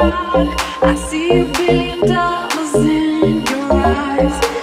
I see a billion dollars in your eyes.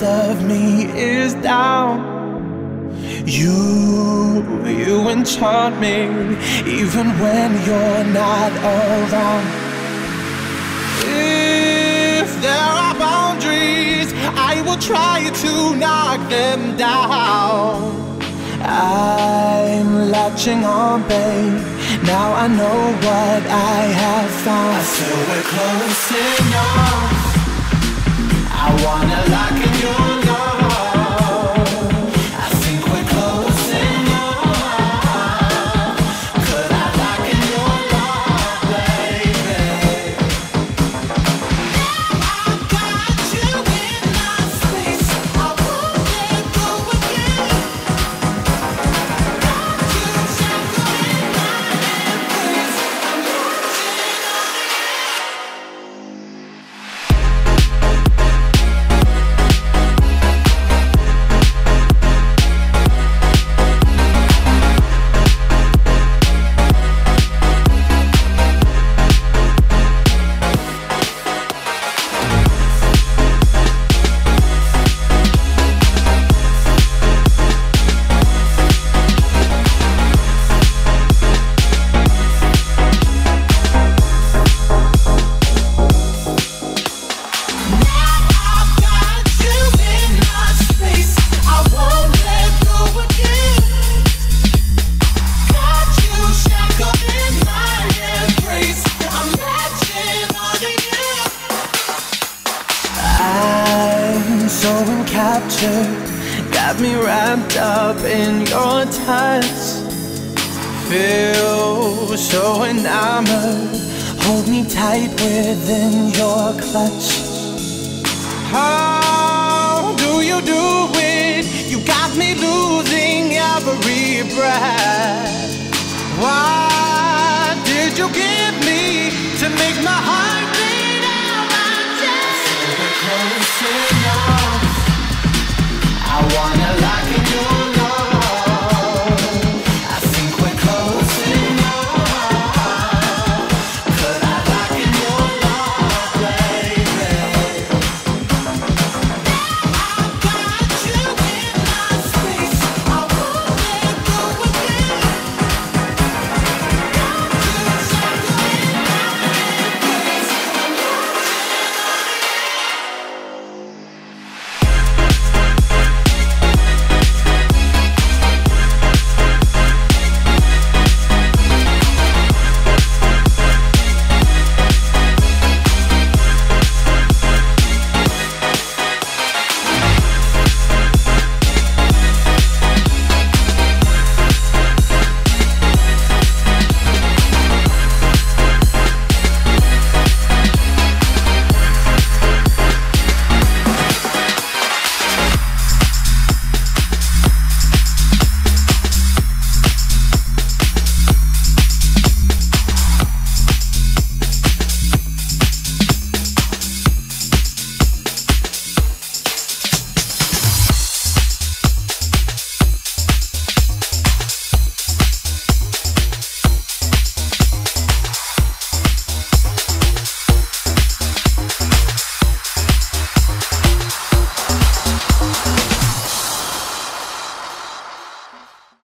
best of me is down. You, you enchant me even when you're not around. If there are boundaries, I will try to knock them down. I'm latching on, babe. Now I know what I have found. I feel we're closing on wanna lock in your life.